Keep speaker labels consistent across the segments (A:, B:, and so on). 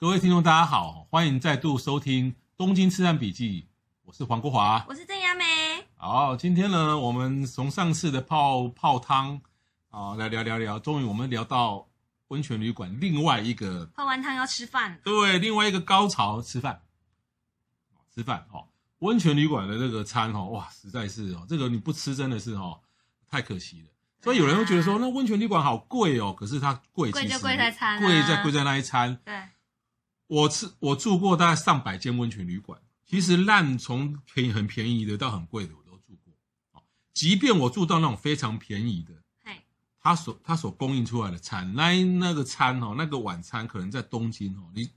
A: 各位听众，大家好，欢迎再度收听《东京吃汉笔记》，我是黄国华，
B: 我是郑雅美。
A: 好，今天呢，我们从上次的泡泡汤啊，来聊聊聊，终于我们聊到温泉旅馆另外一个
B: 泡完汤要吃饭，
A: 对，另外一个高潮吃饭，吃饭哦，温泉旅馆的这个餐哦，哇，实在是哦，这个你不吃真的是哦，太可惜了。所以有人会觉得说，那温泉旅馆好贵哦，可是它贵，
B: 贵就贵在餐，
A: 贵在贵在那一餐。
B: 对，
A: 我吃我住过大概上百间温泉旅馆，其实烂从便宜很便宜的到很贵的我都住过。即便我住到那种非常便宜的，他所他所供应出来的餐，那那个餐哦，那个晚餐可能在东京哦，你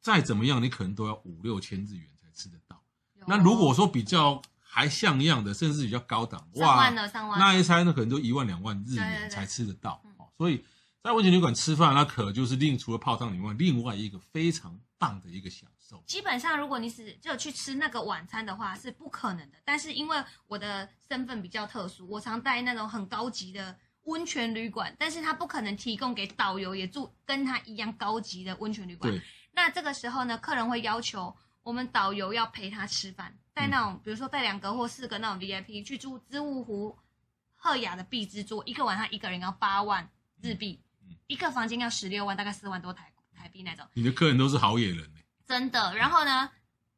A: 再怎么样，你可能都要五六千日元才吃得到。那如果说比较还像样的，甚至比较高档，哇，那一餐呢可能都一万两万日元才吃得到。所以在温泉旅馆吃饭，那可就是另除了泡汤以外，另外一个非常棒的一个享受。
B: 基本上，如果你只就去吃那个晚餐的话，是不可能的。但是因为我的身份比较特殊，我常带那种很高级的温泉旅馆，但是他不可能提供给导游也住跟他一样高级的温泉旅馆。那这个时候呢，客人会要求我们导游要陪他吃饭，带那种、嗯、比如说带两个或四个那种 VIP 去住知物湖赫雅的碧之座，一个晚上一个人要八万日币，一个房间要十六万，大概四万多台台币那种。
A: 你的客人都是好野人。
B: 真的，然后呢，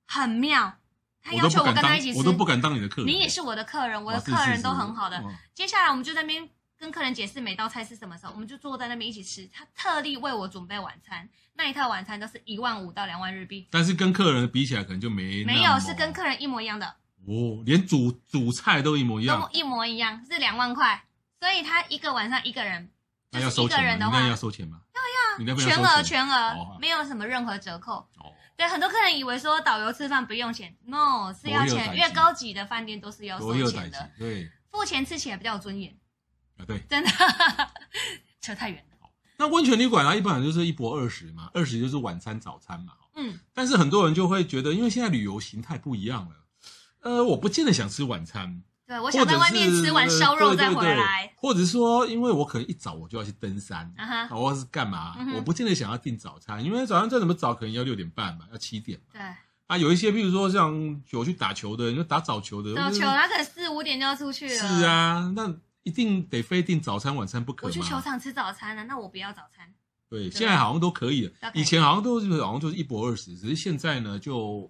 B: 很妙，他要求我跟他一起吃，
A: 我都不敢当你的客人。
B: 你也是我的客人，我的客人都很好的。接下来我们就在那边跟客人解释每道菜是什么时候，我们就坐在那边一起吃。他特地为我准备晚餐，那一套晚餐都是一万五到两万日币。
A: 但是跟客人比起来，可能就没
B: 没有，是跟客人一模一样的。
A: 哦，连主主菜都一模一样，
B: 都一模一样，是两万块。所以他一个晚上一个人，
A: 那要收钱吗？那要收钱吗？
B: 要要，全额全额，没有什么任何折扣。对，很多客人以为说导游吃饭不用钱，no 是要钱，越高级的饭店都是要收钱的。
A: 对，
B: 付钱吃起来比较有尊严。
A: 啊，对，
B: 真的，扯太远了。
A: 那温泉旅馆啊，一般就是一波二十嘛，二十就是晚餐、早餐嘛。
B: 嗯。
A: 但是很多人就会觉得，因为现在旅游形态不一样了，呃，我不见得想吃晚餐。
B: 对，我想在外面吃完烧肉再回来，
A: 或者说，因为我可能一早我就要去登山，
B: 啊哈，
A: 或者是干嘛，我不见得想要订早餐，因为早上再怎么早，可能要六点半吧，要七点。
B: 对，
A: 啊，有一些，譬如说像有去打球的，你就打早球的，
B: 早球他可能四五点就要出去了。
A: 是啊，那一定得非订早餐晚餐不可。
B: 我去球场吃早餐了，那我不要早餐。
A: 对，现在好像都可以了，以前好像都是好像就是一博二十，只是现在呢，就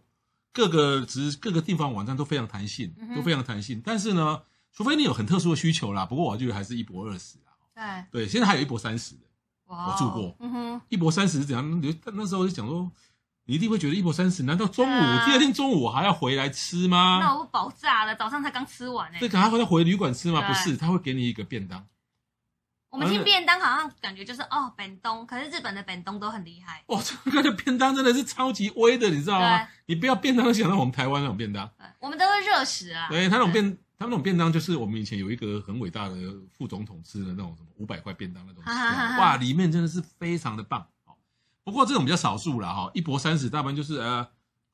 A: 各个只是各个地方网站都非常弹性，都非常弹性，但是呢。除非你有很特殊的需求啦，不过我觉得还是一泊二十
B: 啊。
A: 对对，现在还有一泊三十的，我住过。
B: 嗯哼，
A: 一泊三十是怎样？那时候就讲说，你一定会觉得一泊三十，难道中午、啊、第二天中午我还要回来吃吗？
B: 那我不爆炸了，早上才刚吃完呢。
A: 对，赶快回来回旅馆吃吗？不是，他会给你一个便当。
B: 我们听便当好像感觉就是哦，本东，可是日本的本东都很厉害。
A: 哇，这个的便当真的是超级威的，你知道
B: 吗？
A: 你不要便当想到我们台湾那种便当，
B: 我们都是热食啊。
A: 对，他那种便。他们那种便当就是我们以前有一个很伟大的副总统吃的那种什么五百块便当那种，哇，里面真的是非常的棒。不过这种比较少数了哈，一博三十，大部分就是呃，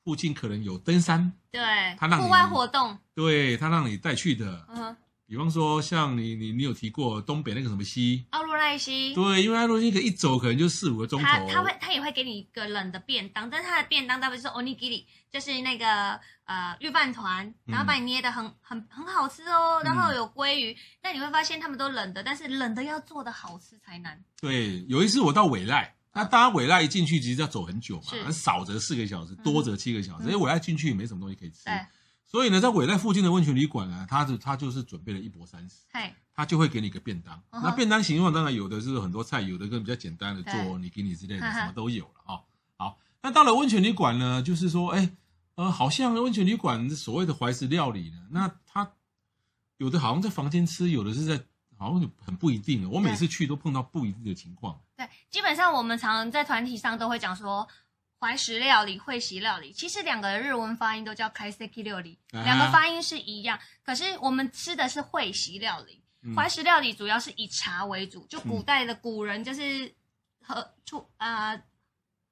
A: 附近可能有登山，
B: 对，他让户外活动，
A: 对他让你带去的。嗯比方说，像你你你有提过东北那个什么西，
B: 奥入濑溪，
A: 对，因为奥入濑溪可一走可能就四五个钟头。他
B: 他会他也会给你一个冷的便当，但是他的便当大部分是 onigiri，就是那个呃御饭团，然后把你捏的很、嗯、很很好吃哦，然后有鲑鱼，嗯、但你会发现他们都冷的，但是冷的要做的好吃才难。
A: 对，有一次我到尾濑，那大家尾濑一进去其实要走很久嘛，是少则四个小时，多则七个小时，因为尾濑进去也没什么东西可以吃。对所以呢，在尾濑附近的温泉旅馆呢，他就他就是准备了一波三十，他就会给你个便当。那便当形状当然有的是很多菜，有的跟比较简单的做你给你之类的，什么都有了啊。好，那到了温泉旅馆呢，就是说，哎，呃，好像温泉旅馆所谓的怀石料理呢，那他有的好像在房间吃，有的是在，好像很不一定。我每次去都碰到不一定的情况。
B: 对，基本上我们常常在团体上都会讲说。怀石料理、会席料理，其实两个的日文发音都叫 kaiseki 料理，
A: 啊、
B: 两个发音是一样。可是我们吃的是会席料理，怀、嗯、石料理主要是以茶为主。就古代的古人，就是和出啊、呃、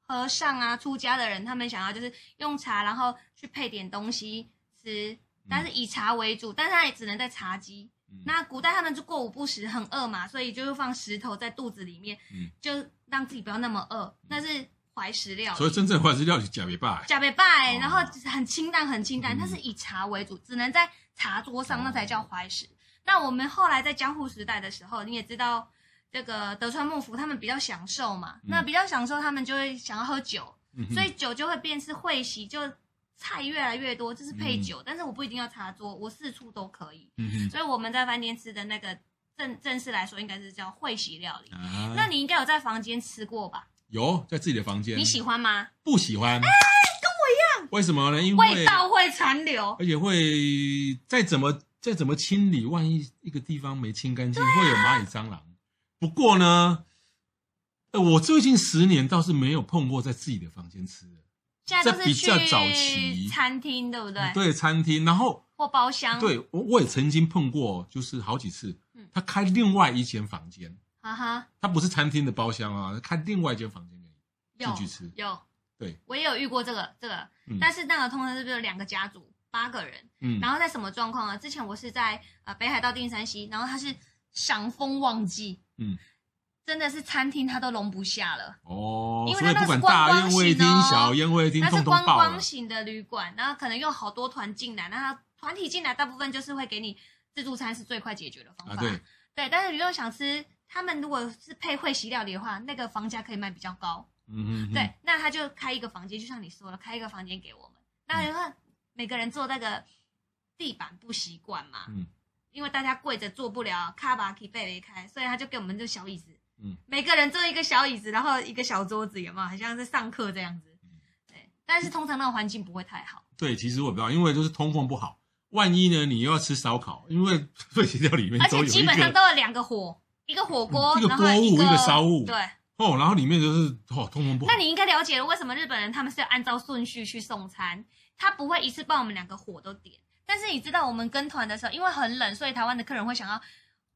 B: 和尚啊、出家的人，他们想要就是用茶，然后去配点东西吃，但是以茶为主，但是他也只能在茶几。嗯、那古代他们就过午不食，很饿嘛，所以就会放石头在肚子里面，嗯、就让自己不要那么饿。但是怀石料理，
A: 所以真正怀石料理是呷袂饱，
B: 呷袂饱，然后很清淡，很清淡，它是以茶为主，只能在茶桌上，那才叫怀石。那我们后来在江户时代的时候，你也知道，这个德川幕府他们比较享受嘛，那比较享受，他们就会想要喝酒，所以酒就会变是会席，就菜越来越多，就是配酒，但是我不一定要茶桌，我四处都可以。所以我们在饭店吃的那个正正式来说，应该是叫会席料理。那你应该有在房间吃过吧？
A: 有在自己的房间，
B: 你喜欢吗？
A: 不喜欢。哎，跟我
B: 一样。
A: 为什么呢？因为
B: 味道会残留，
A: 而且会再怎么再怎么清理，万一一个地方没清干净，啊、会有蚂蚁、蟑螂。不过呢，我最近十年倒是没有碰过在自己的房间吃的。
B: 现在都是去餐厅，对不对？
A: 对，餐厅，然后
B: 或包厢。
A: 对，我我也曾经碰过，就是好几次。嗯、他开另外一间房间。啊哈，它不是餐厅的包厢啊，看另外一间房间给你进去吃。
B: 有，
A: 对，
B: 我也有遇过这个这个，嗯、但是那个通常是不是有两个家族，八个人，嗯，然后在什么状况啊？之前我是在呃北海道定山溪，然后它是赏枫旺季，嗯，真的是餐厅它都容不下了。哦，因为它那是观光型的、哦，小宴会厅，它是观光型的旅馆，然后可能有好多团进来，那团体进来大部分就是会给你自助餐是最快解决的方法，啊、对，对，但是你又想吃。他们如果是配会席料理的话，那个房价可以卖比较高。嗯嗯，对，那他就开一个房间，就像你说了，开一个房间给我们。那你看每个人坐那个地板不习惯嘛，嗯，因为大家跪着坐不了，卡巴可以背离开，所以他就给我们这小椅子。嗯，每个人坐一个小椅子，然后一个小桌子，有没有？好像在上课这样子。对，但是通常那个环境不会太好。
A: 对，其实我不知道，因为就是通风不好。万一呢，你又要吃烧烤，因为 会席料里面都有，而且
B: 基本上都有两个火。一个火锅，
A: 嗯、一个锅物，一个烧物，
B: 对，
A: 哦，然后里面就是哦，通风不好。
B: 那你应该了解了，为什么日本人他们是要按照顺序去送餐，他不会一次帮我们两个火都点。但是你知道，我们跟团的时候，因为很冷，所以台湾的客人会想要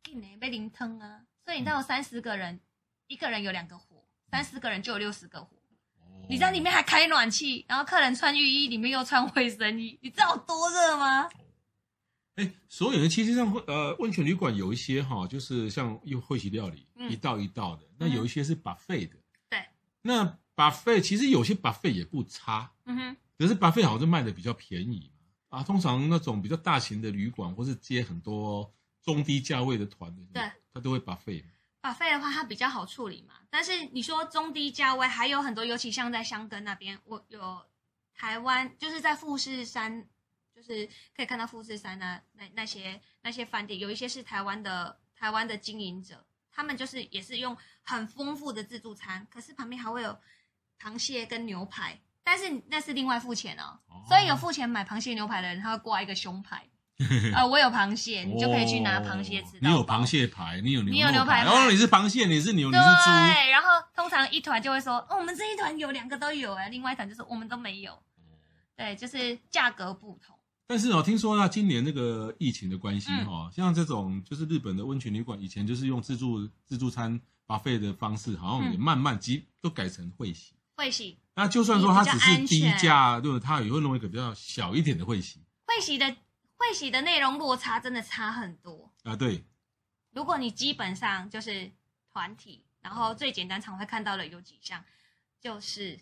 B: 给你杯灵汤啊。所以你知道，三十个人，嗯、一个人有两个火，三十个人就有六十个火。哦、你知道里面还开暖气，然后客人穿浴衣，里面又穿卫生衣，你知道多热吗？
A: 哎，所有的其实上，呃，温泉旅馆有一些哈，就是像又会席料理，嗯、一道一道的。那有一些是 buffet 的，
B: 对。
A: 那 buffet 其实有些 buffet 也不差，嗯哼。可是 buffet 好像卖的比较便宜嘛啊。通常那种比较大型的旅馆，或是接很多中低价位的团的，对，他都会 buffet。
B: buffet 的话，它比较好处理嘛。但是你说中低价位还有很多，尤其像在香根那边，我有台湾就是在富士山。就是可以看到富士山啊，那那些那些饭店，有一些是台湾的台湾的经营者，他们就是也是用很丰富的自助餐，可是旁边还会有螃蟹跟牛排，但是那是另外付钱哦。哦，所以有付钱买螃蟹牛排的人，他会挂一个胸牌，呃，我有螃蟹，你就可以去拿螃蟹吃。
A: 你有螃蟹牌，你有牛，
B: 你有牛排，
A: 然后你是螃蟹，你是牛，你是猪。
B: 对，然后通常一团就会说，哦，我们这一团有两个都有哎，另外一团就是我们都没有。对，就是价格不同。
A: 但是哦，听说呢，今年那个疫情的关系哈，嗯、像这种就是日本的温泉旅馆，以前就是用自助自助餐 buffet 的方式，好像也慢慢基都改成会席。
B: 会席。
A: 那就算说它只是低价，对，它也会弄一个比较小一点的会席。
B: 会席的会席的内容落差真的差很多
A: 啊！对。
B: 如果你基本上就是团体，然后最简单常会看到的有几项，就是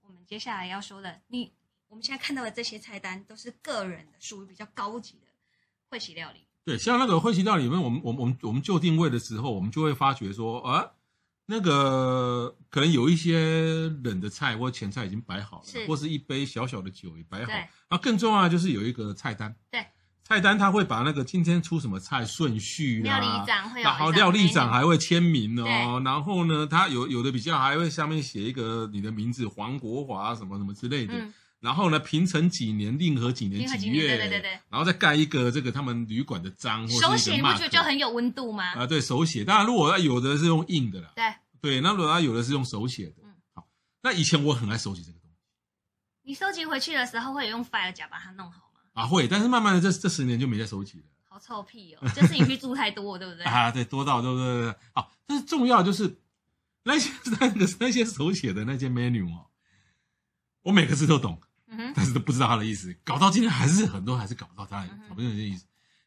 B: 我们接下来要说的你。我们现在看到的这些菜单都是个人的，属于比较高级的会席料理。
A: 对，像那个会席料理里面，我们、我们、我们、我们就定位的时候，我们就会发觉说，啊，那个可能有一些冷的菜或前菜已经摆好了，是或是一杯小小的酒也摆好。对那更重要的就是有一个菜单。
B: 对，
A: 菜单他会把那个今天出什么菜顺序啊，
B: 料理长会有，
A: 然后料理长还会签名哦。然后呢，他有有的比较还会下面写一个你的名字黄国华什么什么之类的。嗯然后呢，平成几年，令和几年几月，对对对，然后再盖一个这个他们旅馆的章，
B: 手写不就就很有温度吗？
A: 啊，对手写。当然，如果有的是用印的啦，
B: 对对，
A: 那如果他有的是用手写的，嗯，好。那以前我很爱收集这个东西，
B: 你收集回去的时候会有用 file 夹把它弄好吗？
A: 啊，会，但是慢慢的这这十年就没再收集了。
B: 好臭屁哦，就是你去住太多，对不对？
A: 啊，对，多到对不对对。好，但是重要就是那些 那个那些手写的那些 menu 哦，我每个字都懂，嗯哼，但是都不知道它的意思，搞到今天还是很多还是搞不到它的搞不清楚意思。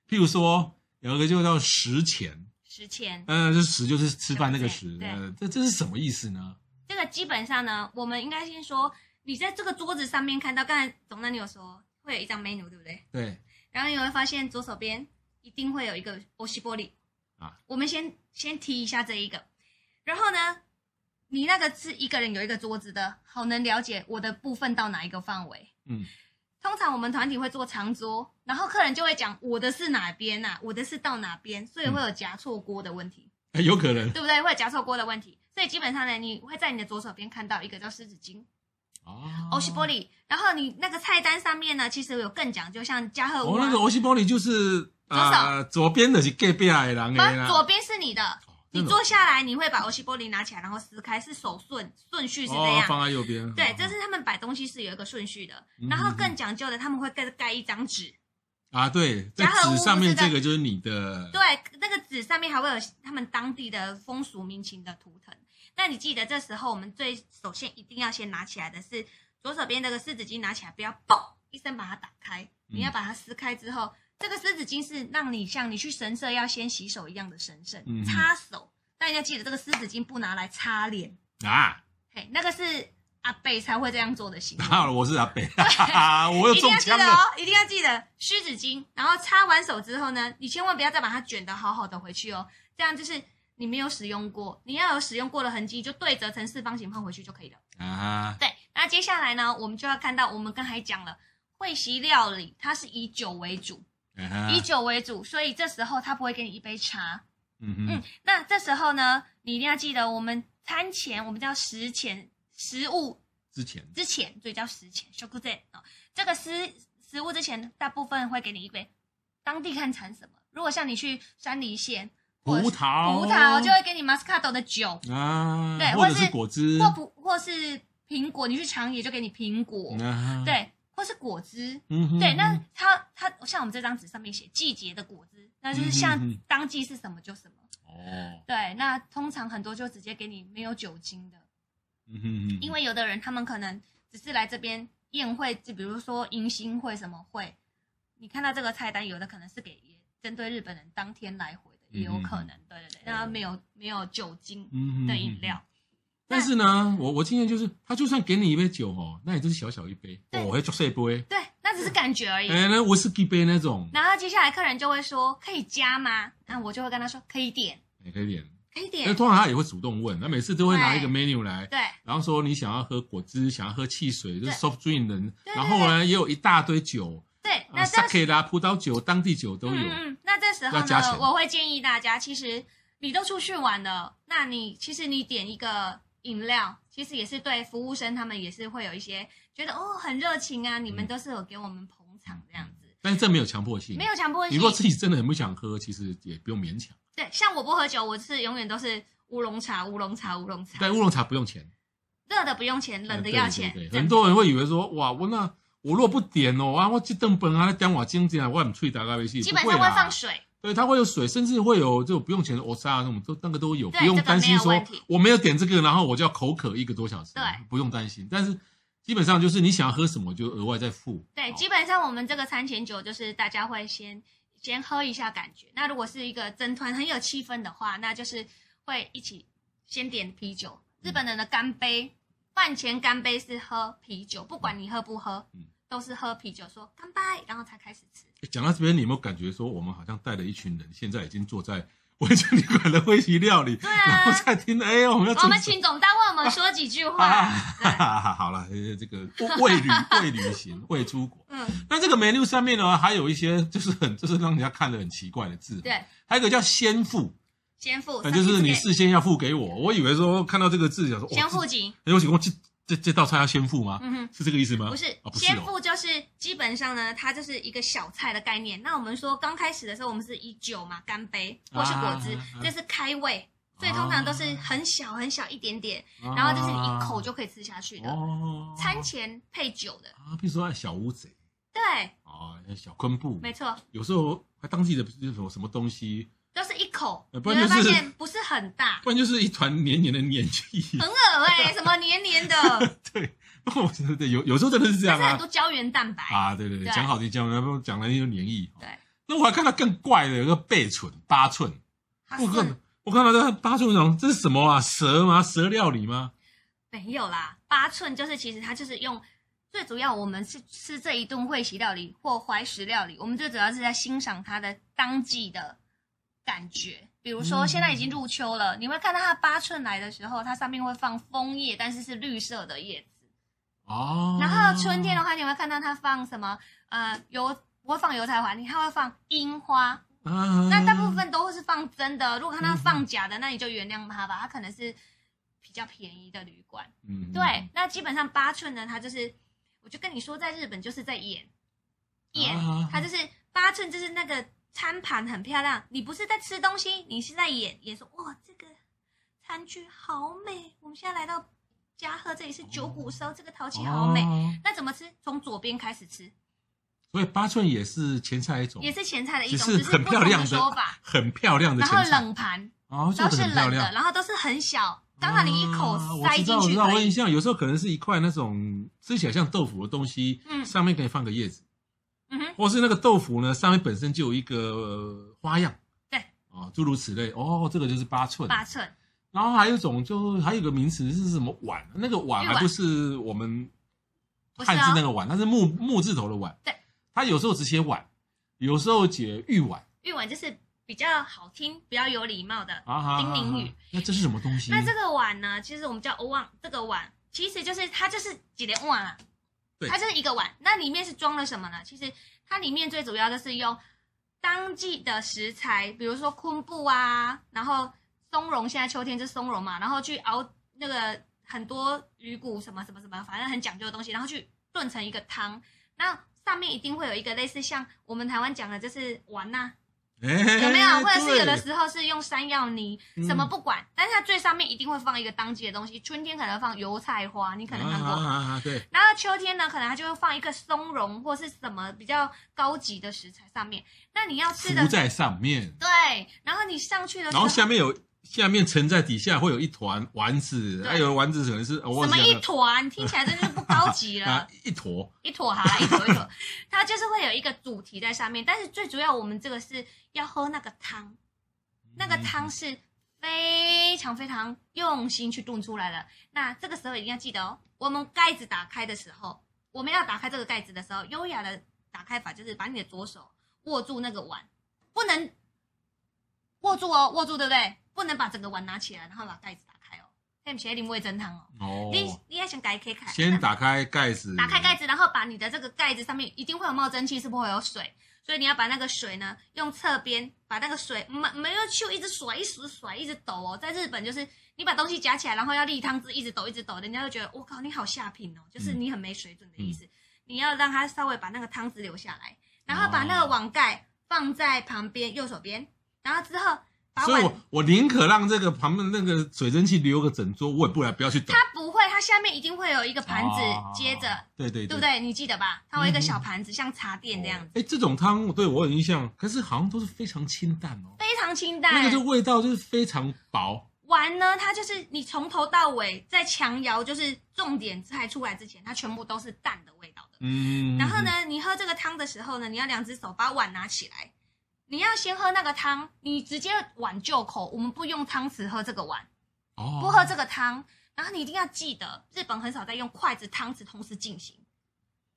A: 譬如说有一个就叫食钱，
B: 食钱，
A: 嗯，这食就是吃饭那个食，呃，这这是什么意思呢？
B: 这个基本上呢，我们应该先说，你在这个桌子上面看到，刚才总那你有说会有一张 menu，对不对？
A: 对。
B: 然后你会发现左手边一定会有一个おしぼり啊。我们先先提一下这一个，然后呢， 你那个是一个人有一个桌子的，好能了解我的部分到哪一个范围。嗯。通常我们团体会做长桌，然后客人就会讲我的是哪边呐、啊？我的是到哪边？所以会有夹错锅的问题。
A: 哎，有可能，
B: 对不对？会有夹错锅的问题。所以基本上呢，你会在你的左手边看到一个叫湿纸巾，哦，おしぼり。然后你那个菜单上面呢，其实有更讲究，像加贺屋。
A: 哦，那个おしぼり就是左手左边的是隔壁的人的。
B: 左边是你的， 你坐下来，你会把おしぼり拿起来，然后撕开，是手顺顺序是这样。
A: 放在右边。
B: 对，这是他们摆东西是有一个顺序的。然后更讲究的，他们会盖盖一张纸。
A: 啊，对，在纸上面这个就是你的。
B: 对，那个纸上面还会有他们当地的风俗民情的图腾。那你记得这时候，我们最首先一定要先拿起来的是左手边这个湿纸巾，拿起来不要嘣一声把它打开，你要把它撕开之后，嗯、 这个湿纸巾是让你像你去神社要先洗手一样的神圣，嗯、擦手。但要记得这个湿纸巾不拿来擦脸啊，嘿，那个是阿伯才会这样做的行为。
A: 好，我是阿伯，对
B: 我有中枪了哦，一定要记得湿纸巾，然后擦完手之后呢，你千万不要再把它卷得好好的回去哦，这样就是。你没有使用过，你要有使用过的痕迹，就对折成四方形放回去就可以了。啊，对。那接下来呢，我们就要看到我们刚才讲了会席料理，它是以酒为主，啊、以酒为主，所以这时候他不会给你一杯茶。嗯嗯。那这时候呢，你一定要记得，我们餐前我们叫食前，食物
A: 之前
B: 之前，所以叫食前。食前啊，这个食食物之前，大部分会给你一杯。当地看产什么？如果像你去山梨县。
A: 葡萄，
B: 葡萄就会给你 Moscato 的酒
A: 啊，对，或者是果汁，
B: 或不或是苹果，你去长野就给你苹果，啊、对，或是果汁，嗯哼，对，那它它像我们这张纸上面写季节的果汁，那就是像当季是什么就什么，哦、嗯，对，那通常很多就直接给你没有酒精的，嗯哼，因为有的人他们可能只是来这边宴会，就比如说迎新会什么会，你看到这个菜单，有的可能是给针对日本人当天来回的。也有可能，对对对，让它没有没有酒精的饮料。
A: 但是呢，我我经验就是，他就算给你一杯酒哦，那也就是小小一杯，我会做碎杯。
B: 对，那只是感觉而已。
A: 哎，那威士忌杯那种。
B: 然后接下来客人就会说可以加吗？那我就会跟他说可以点。
A: 也可以点，
B: 可以点。
A: 那通常他也会主动问，那每次都会拿一个 menu 来，
B: 对，
A: 然后说你想要喝果汁，想要喝汽水，就是 soft drink 的。然后呢，也有一大堆酒。
B: 对，那这
A: sake 啦，葡萄酒、当地酒都有。
B: 嗯，那这时候呢，我会建议大家，其实你都出去玩了，那你其实你点一个饮料，其实也是对服务生他们也是会有一些觉得哦很热情啊，你们都是有给我们捧场这样子。
A: 但是这没有强迫性，
B: 没有强迫性。
A: 你如果自己真的很不想喝，其实也不用勉强。
B: 对，像我不喝酒，我是永远都是乌龙茶、乌龙茶、乌龙茶。
A: 对，乌龙茶不用钱，
B: 热的不用钱，冷的要钱。
A: 很多人会以为说，哇，我那。我若不点哦啊，我这顿本啊，点我精进啊，我很脆打开微信，
B: 基本上会放水，
A: 对，它会有水，甚至会有这种不用钱的欧沙那种，都那个都有，不用担心说我没有点这个，然后我就要口渴一个多小时，对，不用担心。但是基本上就是你想要喝什么就额外再付。
B: 对，基本上我们这个餐前酒就是大家会先先喝一下感觉。那如果是一个整团很有气氛的话，那就是会一起先点啤酒。日本人的干杯。饭前干杯是喝啤酒，不管你喝不喝，嗯，都是喝啤酒，说干杯，然后才开始吃。
A: 讲到这边，你有没有感觉说，我们好像带了一群人，现在已经坐在温泉旅馆的会席料理，对啊，然后在听，哎，我们要，
B: 我们请总单为我们说几句话。
A: 啊、好了，这个未旅未旅行未出国，嗯，那这个 menu 上面呢，还有一些就是很就是让人家看得很奇怪的字，
B: 对，
A: 还有一个叫先付。
B: 先付，
A: 就是你事先要付给我。我以为说看到这个字，想说
B: 先付金。
A: 有请问这这这道菜要先付吗？嗯哼，是这个意思吗？
B: 不是，先付就是基本上呢，它就是一个小菜的概念。那我们说刚开始的时候，我们是以酒嘛，干杯或是果汁，这是开胃，所以通常都是很小很小一点点，啊、然后就是一口就可以吃下去的。哦，餐前配酒的
A: 啊，比如说小乌贼，
B: 对，
A: 啊，小昆布，
B: 没错，
A: 有时候还当季的那种什么东西，
B: 都是一口，
A: 不然就是、
B: 你会发现不是很大，
A: 不然就是一团黏黏的黏液，
B: 很恶哎、欸，什么黏黏的，
A: 对，对对，有有时候真的是这样啊，
B: 很多胶原蛋白
A: 啊，对对对，讲好听胶原，不讲了又黏液，
B: 对。
A: 那我还看到更怪的，有个背唇八寸，我看我看到这八寸这是什么啊？蛇吗？蛇料理吗？
B: 没有啦，八寸就是其实它就是用最主要，我们是吃这一顿会席料理或怀石料理，我们最主要是在欣赏它的当季的感觉。比如说现在已经入秋了，嗯、你会看到它八寸来的时候，它上面会放枫叶，但是是绿色的叶子哦。然后春天的话，你会看到它放什么？呃，油。不会放油菜花，你还会放樱花，啊、那大部分都会是放真的。如果看到放假的，那你就原谅它吧，它可能是比较便宜的旅馆。嗯，对。那基本上八寸呢，它就是，我就跟你说，在日本就是在演演，它就是八寸，就是那个餐盘很漂亮。你不是在吃东西，你是在演演说，哇，这个餐具好美。我们现在来到嘉贺，这里是九谷烧，这个陶器好美。啊、那怎么吃？从左边开始吃。
A: 所以八寸也是前菜一种，
B: 也是前菜的一种，
A: 只是很漂亮的说法，很漂亮的。
B: 然后冷盘哦，都是冷的，然后都是很小，刚好你一口塞进去。我知道，
A: 我印象有时候可能是一块那种吃起来像豆腐的东西，嗯，上面可以放个叶子，嗯哼，或是那个豆腐呢，上面本身就有一个花样，
B: 对，
A: 啊，诸如此类。哦，这个就是八寸，
B: 八寸。
A: 然后还有一种，就还有一个名词是什么碗？那个碗还不是我们汉字那个碗，它是木木字头的碗，对。它有时候只写碗，有时候写玉碗。
B: 玉碗就是比较好听、比较有礼貌的叮咛语。
A: 那这是什么东西？
B: 那这个碗呢？其实我们叫欧旺。这个碗其实就是它就是几连碗啊，它就是一个碗。那里面是装了什么呢？其实它里面最主要的是用当季的食材，比如说昆布啊，然后松茸，现在秋天就是松茸嘛，然后去熬那个很多鱼骨什么什么什么，反正很讲究的东西，然后去炖成一个汤。那上面一定会有一个类似像我们台湾讲的，就是丸呐，有没有？或者是有的时候是用山药泥，什么不管，但是它最上面一定会放一个当季的东西。春天可能放油菜花，你可能看过。对。然后秋天呢，可能它就会放一个松茸或是什么比较高级的食材上面。那你要吃的
A: 在上面。
B: 对。然后你上去的时候，
A: 然后下面有。下面沉在底下会有一团丸子，还有丸子可能是什么
B: 一团，听起来真的是不高级了。
A: 一坨
B: 一坨哈，一坨一坨，一个主题在上面。但是最主要，我们这个是要喝那个汤，那个汤是非常非常用心去炖出来的。那这个时候一定要记得哦，我们盖子打开的时候，我们要打开这个盖子的时候，优雅的打开法就是把你的左手握住那个碗，不能握住哦，握住对不对？不能把整个碗拿起来，然后把盖子打开哦。他们写林味噌汤哦。哦。你你要先盖开开。
A: 先打开盖子。
B: 打开盖子，然后把你的这个盖子上面一定会有冒蒸汽，是不会有水，所以你要把那个水呢，用侧边把那个水没没有去一直甩，一直甩，一直抖哦。在日本就是你把东西夹起来，然后要沥汤汁，一直抖，一直抖，人家就觉得我靠，你好下品哦，就是你很没水准的意思。嗯、你要让它稍微把那个汤汁留下来，然后把那个碗盖放在旁边右手边，然后之后。
A: 所以我我宁可让这个旁边那个水蒸气留个整桌，我也不来不要去抖。
B: 它不会，它下面一定会有一个盘子接着，
A: 对对对，
B: 对不对？你记得吧？它会有一个小盘子，像茶垫这样子。
A: 哎，这种汤对我有印象，可是好像都是非常清淡哦，
B: 非常清淡。
A: 那个就味道就是非常薄。
B: 碗呢，它就是你从头到尾在强摇，就是重点菜出来之前，它全部都是淡的味道的。嗯。然后呢，你喝这个汤的时候呢，你要两只手把碗拿起来。你要先喝那个汤，你直接碗就口，我们不用汤匙喝这个碗，哦，不喝这个汤。然后你一定要记得，日本很少在用筷子、汤匙同时进行，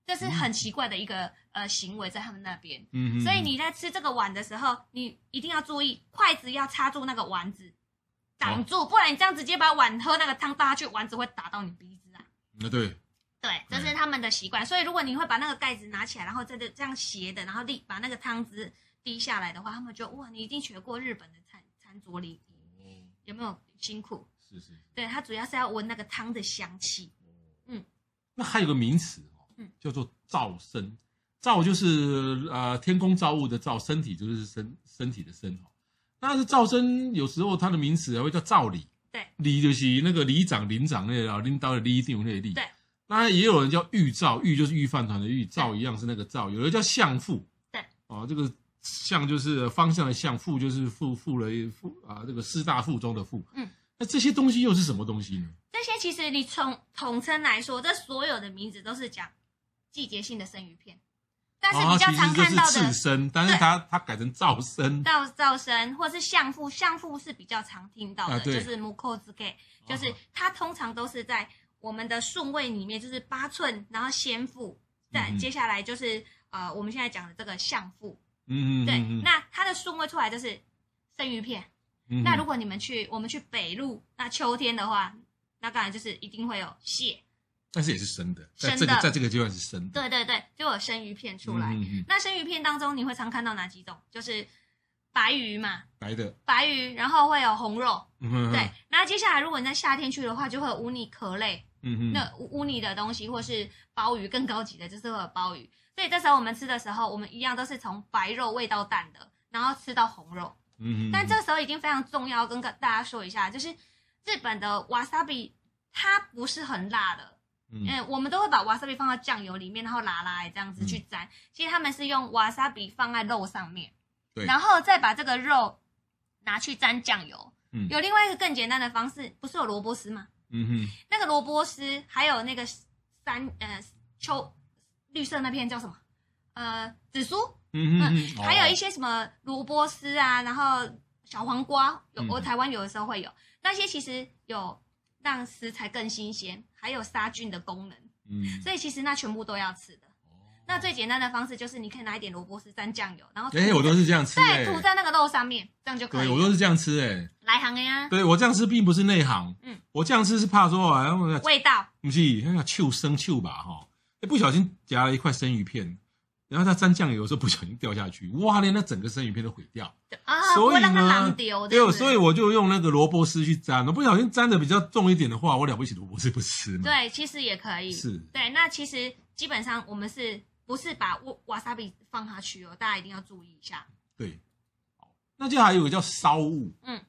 B: 这是很奇怪的一个、嗯、呃行为，在他们那边。嗯，所以你在吃这个碗的时候，你一定要注意，筷子要插住那个丸子，挡住，哦、不然你这样直接把碗喝那个汤倒下去，丸子会打到你鼻子啊。
A: 那对，
B: 对，这是他们的习惯。所以如果你会把那个盖子拿起来，然后这个这样斜的，然后立把那个汤汁。滴下来的话，他们就哇，你一定学过日本的餐餐桌礼仪，哦、有没有辛苦？是是，对，它主要是要闻那个汤的香气。哦、嗯，
A: 那还有个名词哦，嗯，叫做灶身。灶就是呃天公造物的灶，身体就是身身体的身哦。但是灶生有时候它的名词还会叫灶里，
B: 对，
A: 里就是那个里长、领长那个领导的里长那个里。
B: 对，
A: 当然也有人叫御灶，御就是御饭团的御，灶一样是那个灶。有的叫相父，
B: 对，
A: 哦，这个相就是方向的相，父就是父父了父啊，这个师大附中的父。嗯，那这些东西又是什么东西呢？
B: 这些其实你从统称来说，这所有的名字都是讲季节性的生鱼片。但是比较常看到的，
A: 是生，但是它它改成噪声，
B: 噪噪声，或是相父，相父是比较常听到的，就是木扣子给，就是它通常都是在我们的顺位里面，就是八寸，然后先父，再接下来就是呃我们现在讲的这个相父，嗯嗯，对，那它的顺位出来就是生鱼片。那如果你们去我们去北路，那秋天的话，那当然就是一定会有蟹。
A: 但是也是生的，在这个在这个阶段是生的。
B: 对对对，就有生鱼片出来。那生鱼片当中，你会常看到哪几种？就是白鱼嘛，
A: 白的
B: 白鱼，然后会有红肉。对，那接下来如果你在夏天去的话，就会有乌泥壳类。嗯哼。那乌乌泥的东西，或是鲍鱼，更高级的就是会有鲍鱼。所以这时候我们吃的时候，我们一样都是从白肉喂到淡的，然后吃到红肉。嗯哼。但这时候已经非常重要，跟大家说一下，就是日本的瓦萨比它不是很辣的。嗯，我们都会把瓦萨比放到酱油里面，然后拿来这样子去沾。嗯、其实他们是用瓦萨比放在肉上面，对，然后再把这个肉拿去沾酱油。嗯，有另外一个更简单的方式，不是有萝卜丝吗？嗯哼，那个萝卜丝还有那个三呃秋绿色那片叫什么？呃，紫苏。嗯哼，嗯还有一些什么萝卜丝啊，然后小黄瓜，有我台湾有的时候会有、嗯、那些，其实有。让食材更新鲜，还有杀菌的功能。嗯，所以其实那全部都要吃的。哦，那最简单的方式就是你可以拿一点萝卜丝沾酱油，然后
A: 哎，我都是这样吃，
B: 对，涂在那个肉上面，这样就可以。
A: 对，我都是这样吃，哎，
B: 来行的呀。
A: 对，我这样吃并不是内行，嗯，我这样吃是怕说啊，
B: 味道
A: 不是，那个臭生臭吧哈，哎，不小心夹了一块生鱼片。然后它沾酱油的时候不小心掉下去，哇！连那整个生鱼片都毁掉。
B: 啊，所以呢，
A: 对，所以我就用那个萝卜丝去沾。我不小心沾的比较重一点的话，我了不起萝卜丝不吃嘛。
B: 对，其实也可以。是。对，那其实基本上我们是不是把瓦瓦萨比放下去哦？大家一定要注意一下。
A: 对。那就还有一个叫烧物。
B: 嗯，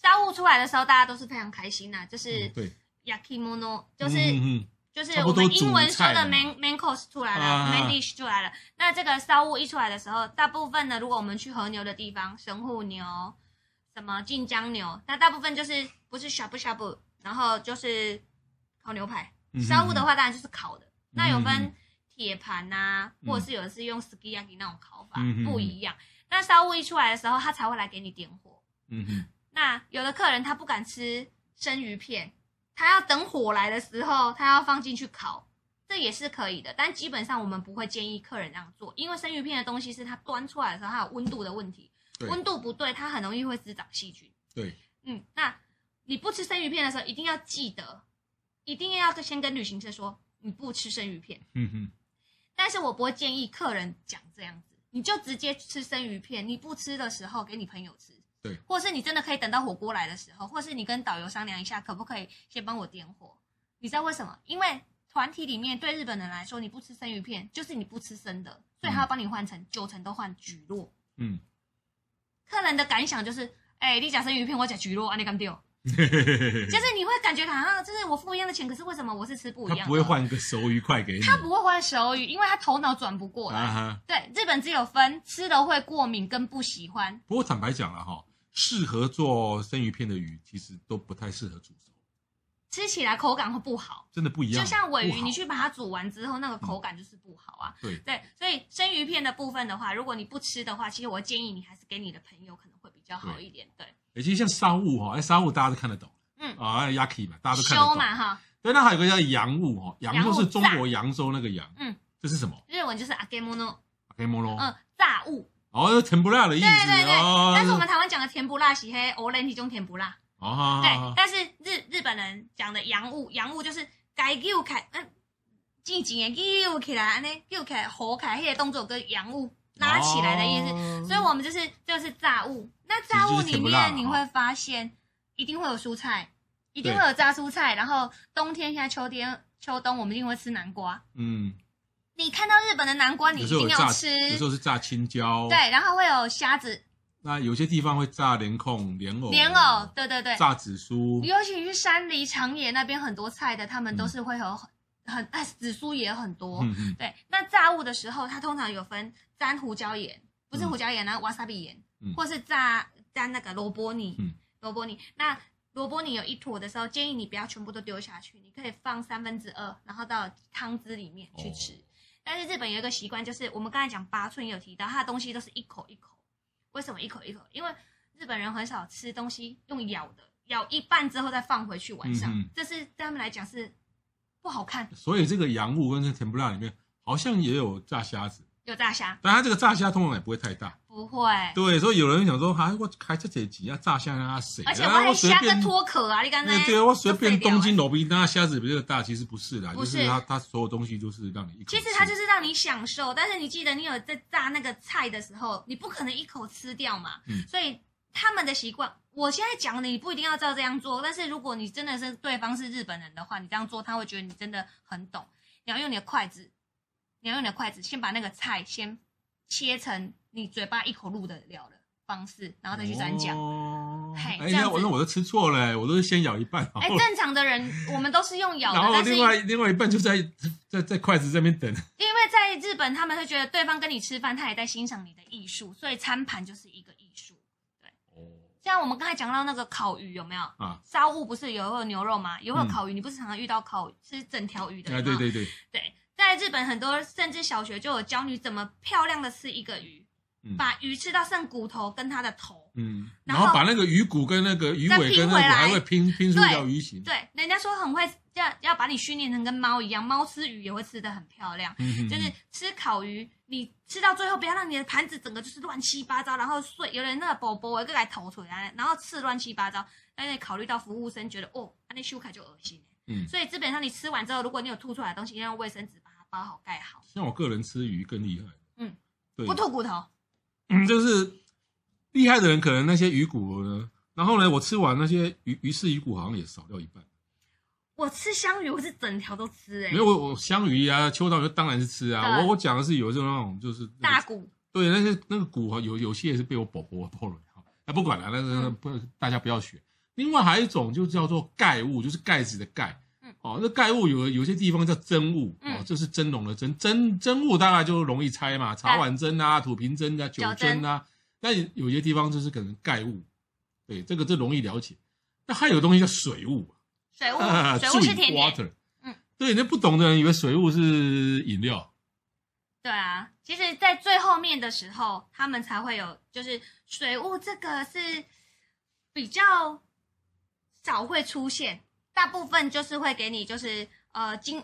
B: 烧物出来的时候，大家都是非常开心呐，就是对，yakimono，就是。就是我们英文说的 main main course 出来了，啊，main dish 出来了。那这个烧物一出来的时候，大部分呢，如果我们去和牛的地方，神户牛、什么近江牛，那大部分就是不是 shabu shabu，然后就是烤牛排。烧物的话，当然就是烤的。嗯、那有分铁盘呐，嗯、或者是有的是用 sukiyaki 那种烤法，嗯、不一样。那烧物一出来的时候，他才会来给你点火。嗯哼。那有的客人他不敢吃生鱼片。他要等火来的时候，他要放进去烤，这也是可以的。但基本上我们不会建议客人这样做，因为生鱼片的东西是它端出来的时候，它有温度的问题，对温度不对，它很容易会滋长细菌。对，嗯，那你不吃生鱼片的时候，一定要记得，一定要先跟旅行社说你不吃生鱼片。嗯哼。但是我不会建议客人讲这样子，你就直接吃生鱼片，你不吃的时候给你朋友吃。对，或是你真的可以等到火锅来的时候，或是你跟导游商量一下，可不可以先帮我点火？你知道为什么？因为团体里面对日本人来说，你不吃生鱼片，就是你不吃生的，所以他要帮你换成九成都换蒟蒻。嗯，客人的感想就是，哎、欸，你讲生鱼片，我讲蒟蒻，啊，你敢丢？就是 你会感觉好像就是我付一样的钱，可是为什么我是吃不一样的？
A: 他不会换个熟鱼块给你。
B: 他不会换熟鱼，因为他头脑转不过来。对，日本只有分吃的会过敏跟不喜欢。
A: 不过坦白讲了哈。适合做生鱼片的鱼，其实都不太适合煮熟，
B: 吃起来口感会不好，
A: 真的不一样。
B: 就像尾鱼，你去把它煮完之后，那个口感就是不好啊。嗯、对对，所以生鱼片的部分的话，如果你不吃的话，其实我建议你还是给你的朋友可能会比较好一点。对，
A: 而且像商务哈，哎，商务大家都看得懂，嗯啊，yaki 嘛，大家都看得懂
B: 嘛哈。
A: 对，那还有个叫洋务哈，洋务是中国扬州那个洋，嗯，这是什么？
B: 日文就是扬げ物，
A: 扬げ物，
B: 嗯，炸物。
A: 哦，甜不辣的意思。对对对，
B: 哦、但是我们台湾讲的甜不辣是黑欧 lenty 中甜不辣。哦。对，但是日日本人讲的洋务，洋务就是该揪开，嗯，静静的揪起来，安尼揪开，合开，那个动作跟洋物拉起来的意思。哦、所以我们就是就是炸物。那炸物里面你会发现，一定会有蔬菜，一定会有炸蔬菜。然后冬天现在秋天秋冬，我们一定会吃南瓜。嗯。你看到日本的南瓜，你一定要吃。
A: 有时候是炸青椒，
B: 对，然后会有虾子，
A: 那有些地方会炸莲控、莲藕、
B: 莲藕，对对对，
A: 炸紫苏，
B: 尤其是山梨长野那边很多菜的，他们都是会有很、嗯、很哎紫苏也很多。嗯嗯。对，那炸物的时候，它通常有分沾胡椒盐，不是胡椒盐，然后瓦萨比盐，嗯、或是炸沾那个萝卜泥。嗯。萝卜泥，那萝卜泥有一坨的时候，建议你不要全部都丢下去，你可以放三分之二，然后到汤汁里面去吃。哦、但是日本有一个习惯，就是我们刚才讲八寸也有提到，它的东西都是一口一口。为什么一口一口？因为日本人很少吃东西用咬的，咬一半之后再放回去晚上，嗯、这是对他们来讲是不好看。
A: 所以这个洋物跟这甜不辣里面好像也有炸虾子，
B: 有炸虾，
A: 但它这个炸虾通常也不会太大，
B: 不会。
A: 对，所以有人想说，还我开这几集要炸虾让它谁？
B: 而且我还虾个脱壳啊！你刚才
A: 对，我随便东京罗宾，那虾子比这个大，其实不是啦，不是就是它它所有东西就是让你一口。
B: 其实它就是让你享受，但是你记得你有在炸那个菜的时候，你不可能一口吃掉嘛。嗯。所以他们的习惯，我现在讲的你不一定要照这样做，但是如果你真的是对方是日本人的话，你这样做他会觉得你真的很懂。你要用你的筷子，你要用你的筷子先把那个菜先。切成你嘴巴一口入得了的方式，然后再去蘸酱。哦，嘿，
A: 哎呀，我那我都吃错了，我都是先咬一半。
B: 哎，正常的人我们都是用咬的，
A: 然后另外另外一半就在在在筷子这边等。
B: 因为在日本，他们会觉得对方跟你吃饭，他也在欣赏你的艺术，所以餐盘就是一个艺术。对，哦，像我们刚才讲到那个烤鱼，有没有啊？烧物不是有会有牛肉吗？有会有烤鱼，你不是常常遇到烤是整条鱼的？
A: 哎，对对对，
B: 对。在日本，很多甚至小学就有教你怎么漂亮的吃一个鱼，嗯、把鱼吃到剩骨头跟它的头，嗯，
A: 然后，然后把那个鱼骨跟那个鱼尾跟那个还会拼拼出一条鱼形。
B: 对，人家说很会要要把你训练成跟猫一样，猫吃鱼也会吃的很漂亮。就是吃烤鱼，你吃到最后不要让你的盘子整个就是乱七八糟，然后碎，有人那个宝宝一个来头出来，然后吃乱七八糟，但是考虑到服务生觉得哦，那修改就恶心。嗯，所以基本上你吃完之后，如果你有吐出来的东西，要用卫生纸。包好盖好，
A: 像我个人吃鱼更厉害，
B: 嗯，对，不吐骨头，
A: 嗯，就是厉害的人可能那些鱼骨呢，然后呢，我吃完那些鱼鱼翅鱼骨好像也少掉一半。
B: 我吃香鱼，我是整条都吃哎、欸，
A: 没有我我香鱼啊，秋刀鱼当然是吃啊，我我讲的是有这种那种就是、那个、
B: 大骨，
A: 对，那些那个骨有有些也是被我宝宝剥了，好，那不管了，那个不、嗯、大家不要学。另外还有一种就叫做盖物，就是盖子的盖。哦，那盖物有有些地方叫真物，嗯、哦，这是蒸笼的蒸，真真物大概就容易猜嘛，茶碗蒸啊、土瓶蒸啊、酒蒸啊。但有些地方就是可能盖物，对，这个这容易了解。那还有东西叫水物，
B: 水物，啊、水物是甜点。Water,
A: 嗯，对，那不懂的人以为水物是饮料。
B: 对啊，其实，在最后面的时候，他们才会有，就是水物这个是比较少会出现。大部分就是会给你，就是呃，金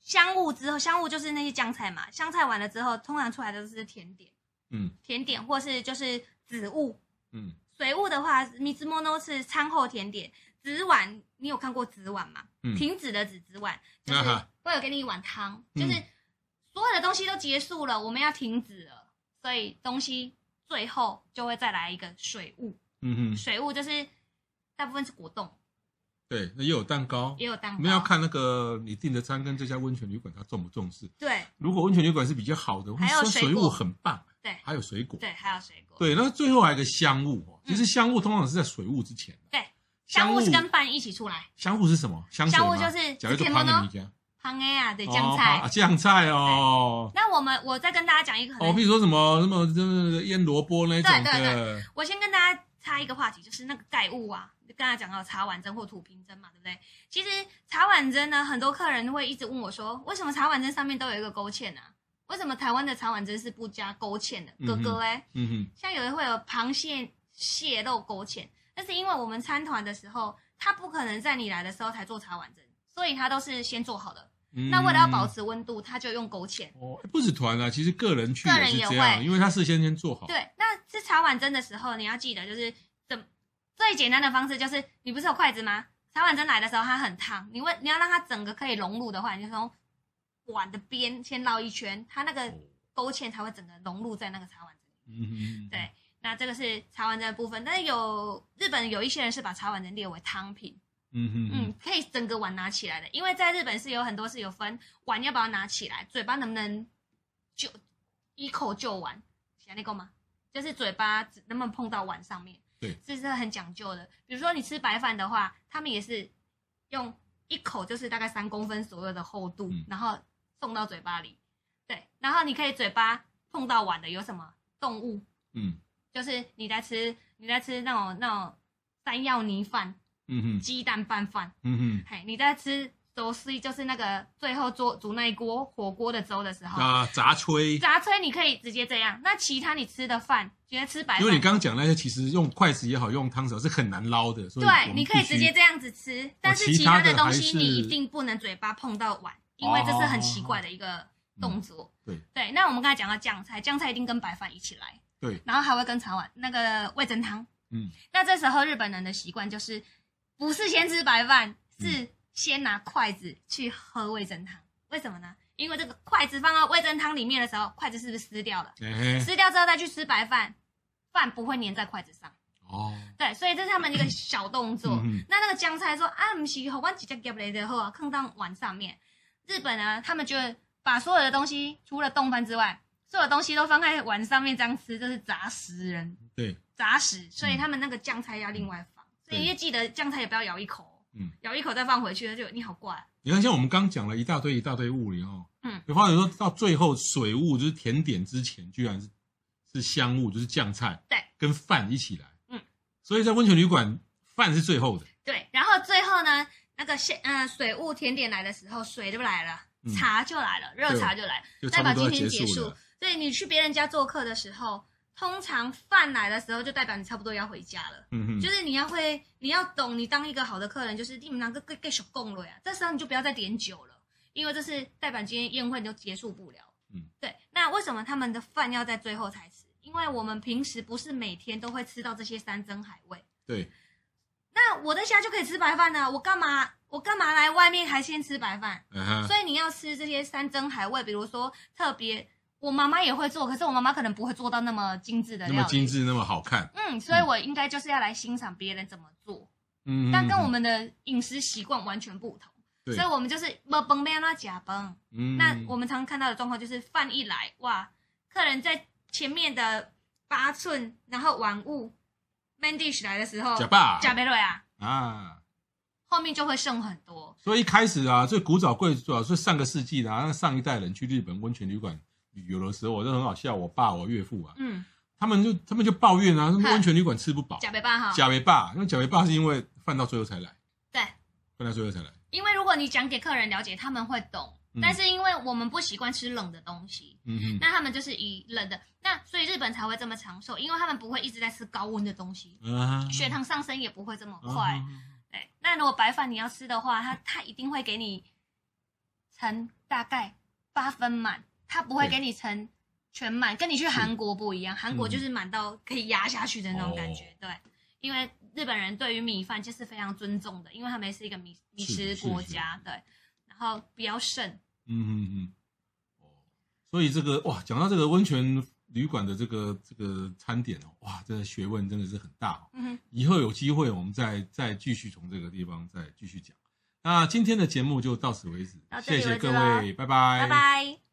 B: 香物之后，香物就是那些酱菜嘛。香菜完了之后，通常出来的都是甜点，嗯，甜点或是就是紫物，嗯，水物的话，米兹莫诺是餐后甜点。紫碗，你有看过紫碗吗？嗯，停止的紫紫碗，就是会有给你一碗汤，嗯、就是所有的东西都结束了，我们要停止了，所以东西最后就会再来一个水物，嗯哼，水物就是大部分是果冻。
A: 对，那也有蛋糕，
B: 也有蛋糕。
A: 我们要看那个你订的餐跟这家温泉旅馆它重不重视。
B: 对，
A: 如果温泉旅馆是比较好的，
B: 还有
A: 水物很棒。
B: 对，
A: 还有水果。
B: 对，还有水果。
A: 对，那最后还有一个香物。其实香雾通常是在水雾之前。
B: 对，香雾是跟饭一起出来。
A: 香雾是什么？香
B: 雾就是
A: 假如说旁的米家。
B: 旁 A 啊，对，酱菜。
A: 酱菜哦。
B: 那我们我再跟大家讲一个。
A: 哦，比如说什么什么，就是腌萝卜那种的。对对对。
B: 我先跟大家插一个话题，就是那个盖物啊。刚才讲到茶碗蒸或土瓶蒸嘛，对不对？其实茶碗蒸呢，很多客人会一直问我说，为什么茶碗蒸上面都有一个勾芡呢、啊？为什么台湾的茶碗蒸是不加勾芡的？哥哥哎，嗯哼，像有的会有螃蟹蟹肉勾芡，但是因为我们参团的时候，他不可能在你来的时候才做茶碗蒸，所以他都是先做好的。嗯、那为了要保持温度，他就用勾芡。哦，
A: 不止团啊，其实个人去也是这样，个人也会，因为他事先先做好。
B: 对，那吃茶碗蒸的时候，你要记得就是。最简单的方式就是，你不是有筷子吗？茶碗蒸来的时候它很烫，你问你要让它整个可以融入的话，你就从碗的边先绕一圈，它那个勾芡才会整个融入在那个茶碗蒸里面。嗯对，那这个是茶碗蒸的部分，但是有日本有一些人是把茶碗蒸列为汤品。嗯哼嗯，可以整个碗拿起来的，因为在日本是有很多是有分碗要不要拿起来，嘴巴能不能就一口就完，行那够吗？就是嘴巴能不能碰到碗上面。
A: 对，
B: 这是很讲究的。比如说你吃白饭的话，他们也是用一口就是大概三公分左右的厚度，嗯、然后送到嘴巴里。对，然后你可以嘴巴碰到碗的有什么动物？嗯，就是你在吃你在吃那种那种山药泥饭，嗯哼，鸡蛋拌饭，嗯哼，嘿，你在吃。粥是就是那个最后做煮那一锅火锅的粥的时候
A: 啊，杂炊，
B: 杂炊你可以直接这样。那其他你吃的饭，觉得吃白饭，
A: 因为你刚刚讲那些，其实用筷子也好，用汤勺是很难捞的。所以
B: 对，你可以直接这样子吃，但是其他的东西你一定不能嘴巴碰到碗，因为这是很奇怪的一个动作。
A: 对
B: 对，那我们刚才讲到酱菜，酱菜一定跟白饭一起来。
A: 对，
B: 然后还会跟茶碗那个味噌汤。嗯，那这时候日本人的习惯就是不是先吃白饭，是。先拿筷子去喝味噌汤，为什么呢？因为这个筷子放到味噌汤里面的时候，筷子是不是湿掉了？欸、湿掉之后再去吃白饭，饭不会粘在筷子上。哦，对，所以这是他们一个小动作。嗯、那那个姜菜说啊，不是，我直接夹来的后，放到碗上面。日本呢，他们就把所有的东西，除了冻饭之外，所有东西都放在碗上面这样吃，这是杂食人。
A: 对，
B: 杂食，所以他们那个酱菜要另外放。嗯、所以你要记得酱菜也不要咬一口。嗯，咬一口再放回去，就你好怪。
A: 你看，像我们刚讲了一大堆一大堆物理哦，嗯，有发现说到最后水物就是甜点之前，居然是是香物，就是酱菜，
B: 对，
A: 跟饭一起来，嗯，所以在温泉旅馆饭是最后的，
B: 对，然后最后呢，那个先呃水物甜点来的时候，水就来了，茶就来了，热茶就来了，代表今天结束。所以你去别人家做客的时候。通常饭来的时候，就代表你差不多要回家了。嗯哼，就是你要会，你要懂，你当一个好的客人，就是你们两个给给手供了呀。这时候你就不要再点酒了，因为这是代表今天宴会你就结束不了。嗯，对。那为什么他们的饭要在最后才吃？因为我们平时不是每天都会吃到这些山珍海味。
A: 对。
B: 那我在家就可以吃白饭呢，我干嘛我干嘛来外面还先吃白饭？嗯哼。所以你要吃这些山珍海味，比如说特别。我妈妈也会做，可是我妈妈可能不会做到那么精致的，
A: 那么精致，那么好看。
B: 嗯，所以我应该就是要来欣赏别人怎么做。嗯，但跟我们的饮食习惯完全不同。对，所以我们就是没崩没那假崩。嗯，那我们常看到的状况就是饭一来，哇，客人在前面的八寸，然后碗物 main dish 来的时候，
A: 假霸
B: 假贝瑞啊啊，后面就会剩很多。
A: 所以一开始啊，最古早贵族啊，是上个世纪的啊，那上一代人去日本温泉旅馆。有的时候我就很好笑，我爸我岳父啊，嗯，他们就他们就抱怨啊，温泉旅馆吃不饱，
B: 假没爸哈，
A: 假没爸，因为假没爸是因为饭到最后才来，
B: 对，
A: 饭到最后才来，
B: 因为如果你讲给客人了解，他们会懂，嗯、但是因为我们不习惯吃冷的东西，嗯哼，那他们就是以冷的，那所以日本才会这么长寿，因为他们不会一直在吃高温的东西，嗯，血糖上升也不会这么快，嗯、对，那如果白饭你要吃的话，他他一定会给你盛大概八分满。他不会给你盛全满，跟你去韩国不一样。韩国就是满到可以压下去的那种感觉，对。因为日本人对于米饭就是非常尊重的，因为他们是一个米米食国家，对。然后比较盛，嗯嗯嗯。
A: 哦，所以这个哇，讲到这个温泉旅馆的这个这个餐点哦，哇，这个学问真的是很大哦。嗯哼。以后有机会我们再再继续从这个地方再继续讲。那今天的节目就到此为止，谢谢各位，拜拜，
B: 拜拜。